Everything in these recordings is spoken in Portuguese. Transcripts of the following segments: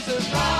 Jesus.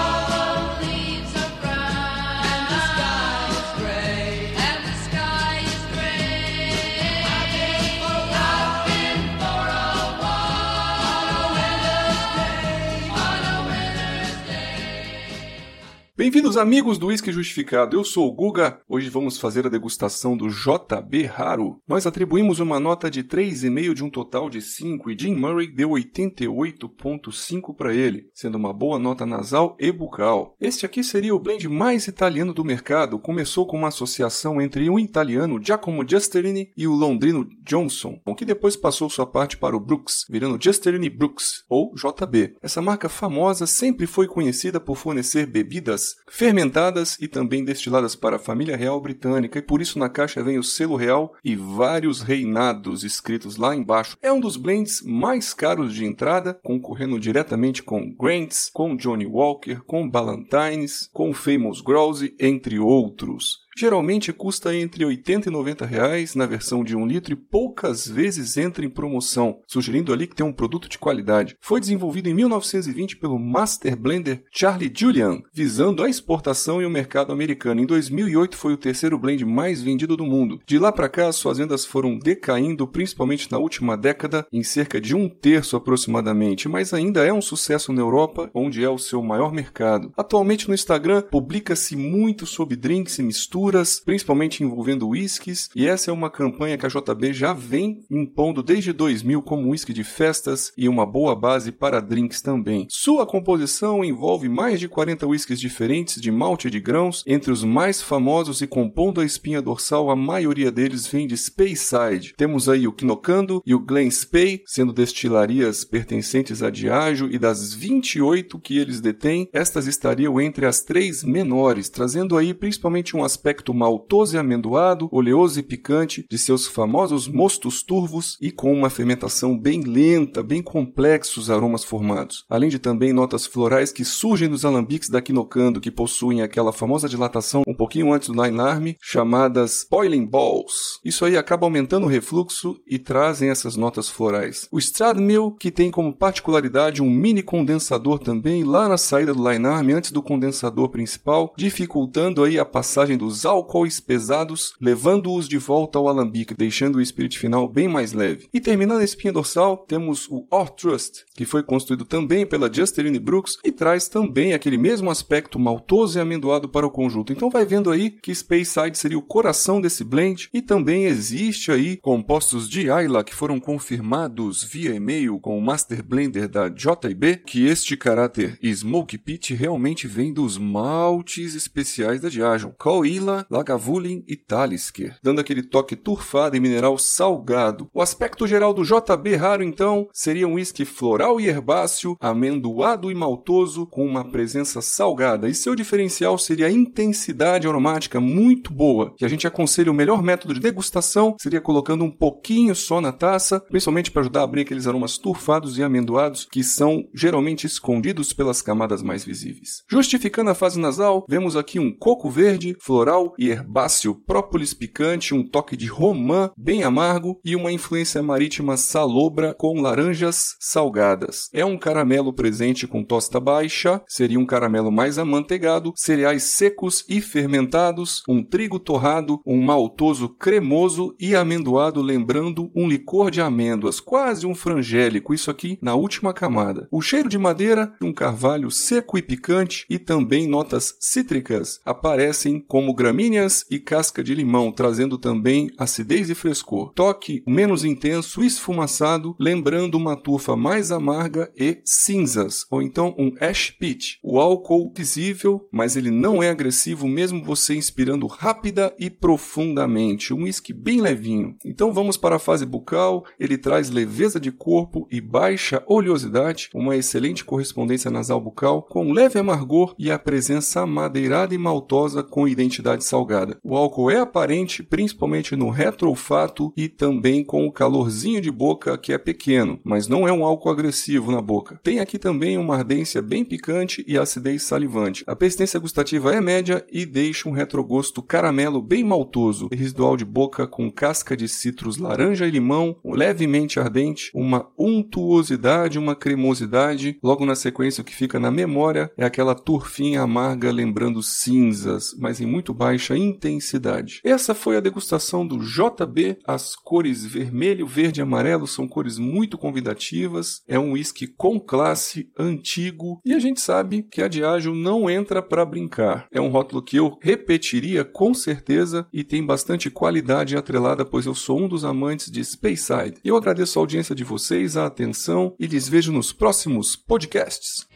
Bem-vindos, amigos do Whisky Justificado. Eu sou o Guga. Hoje vamos fazer a degustação do JB Raro. Nós atribuímos uma nota de 3,5 de um total de 5 e Jim Murray deu 88,5 para ele, sendo uma boa nota nasal e bucal. Este aqui seria o blend mais italiano do mercado. Começou com uma associação entre o italiano Giacomo Giusterini e o londrino Johnson, que depois passou sua parte para o Brooks, virando Giusterini Brooks, ou JB. Essa marca famosa sempre foi conhecida por fornecer bebidas fermentadas e também destiladas para a família real britânica, e por isso na caixa vem o selo real e vários reinados escritos lá embaixo. É um dos blends mais caros de entrada, concorrendo diretamente com Grants, com Johnny Walker, com Ballantines, com Famous Grouse, entre outros. Geralmente custa entre 80 e 90 reais na versão de 1 litro e poucas vezes entra em promoção, sugerindo ali que tem um produto de qualidade. Foi desenvolvido em 1920 pelo Master Blender Charlie Julian, visando a exportação e o mercado americano. Em 2008 foi o terceiro blend mais vendido do mundo. De lá para cá, suas vendas foram decaindo, principalmente na última década, em cerca de um terço aproximadamente, mas ainda é um sucesso na Europa, onde é o seu maior mercado. Atualmente no Instagram publica-se muito sobre drinks e misturas principalmente envolvendo whiskies, e essa é uma campanha que a JB já vem impondo desde 2000 como whisky de festas e uma boa base para drinks também. Sua composição envolve mais de 40 whiskies diferentes de malte e de grãos, entre os mais famosos e compondo a espinha dorsal, a maioria deles vem de Speyside. Temos aí o Kinokando e o Glen Spey, sendo destilarias pertencentes a Diageo, e das 28 que eles detêm, estas estariam entre as três menores, trazendo aí principalmente um aspecto aspecto maltoso e amendoado, oleoso e picante de seus famosos mostos turvos e com uma fermentação bem lenta, bem complexos aromas formados. Além de também notas florais que surgem dos alambiques da Kinokando, que possuem aquela famosa dilatação um pouquinho antes do Line Army, chamadas Boiling Balls. Isso aí acaba aumentando o refluxo e trazem essas notas florais. O Stradmill, que tem como particularidade um mini condensador também lá na saída do Line Army antes do condensador principal, dificultando aí a passagem dos os álcoois pesados, levando-os de volta ao alambique, deixando o espírito final bem mais leve. E terminando a espinha dorsal, temos o Or Trust, que foi construído também pela Justerine Brooks e traz também aquele mesmo aspecto maltoso e amendoado para o conjunto. Então vai vendo aí que Speyside seria o coração desse blend e também existe aí compostos de Ayla que foram confirmados via e-mail com o Master Blender da JB que este caráter Smoke Pit realmente vem dos maltes especiais da Diageo. Call Lagavulin e Talisker, dando aquele toque turfado e mineral salgado. O aspecto geral do JB Raro, então, seria um whisky floral e herbáceo, amendoado e maltoso, com uma presença salgada, e seu diferencial seria a intensidade aromática muito boa, que a gente aconselha o melhor método de degustação seria colocando um pouquinho só na taça, principalmente para ajudar a abrir aqueles aromas turfados e amendoados que são geralmente escondidos pelas camadas mais visíveis. Justificando a fase nasal, vemos aqui um coco verde, floral floral e herbáceo, própolis picante, um toque de romã bem amargo e uma influência marítima salobra com laranjas salgadas. É um caramelo presente com tosta baixa, seria um caramelo mais amanteigado, cereais secos e fermentados, um trigo torrado, um maltoso cremoso e amendoado lembrando um licor de amêndoas, quase um frangélico, isso aqui na última camada. O cheiro de madeira, um carvalho seco e picante e também notas cítricas aparecem como gramíneas e casca de limão, trazendo também acidez e frescor. Toque menos intenso, esfumaçado, lembrando uma tufa mais amarga e cinzas, ou então um ash pit. O álcool visível, mas ele não é agressivo mesmo você inspirando rápida e profundamente. Um whisky bem levinho. Então vamos para a fase bucal, ele traz leveza de corpo e baixa oleosidade, uma excelente correspondência nasal bucal com leve amargor e a presença amadeirada e maltosa com identidade salgada. O álcool é aparente, principalmente no retroolfato e também com o calorzinho de boca que é pequeno, mas não é um álcool agressivo na boca. Tem aqui também uma ardência bem picante e acidez salivante. A persistência gustativa é média e deixa um retrogosto caramelo bem maltoso, residual de boca com casca de citros laranja e limão, levemente ardente, uma untuosidade, uma cremosidade. Logo na sequência, o que fica na memória é aquela turfinha amarga lembrando cinzas, mas em muito baixa intensidade. Essa foi a degustação do JB. As cores vermelho, verde e amarelo são cores muito convidativas. É um whisky com classe, antigo, e a gente sabe que a Diageo não entra para brincar. É um rótulo que eu repetiria com certeza e tem bastante qualidade atrelada, pois eu sou um dos amantes de Speyside. Eu agradeço a audiência de vocês, a atenção e lhes vejo nos próximos podcasts.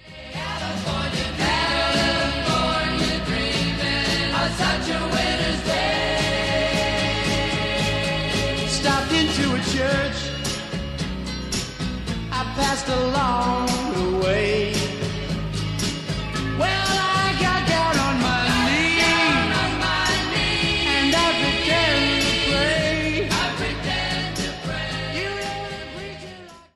Passed along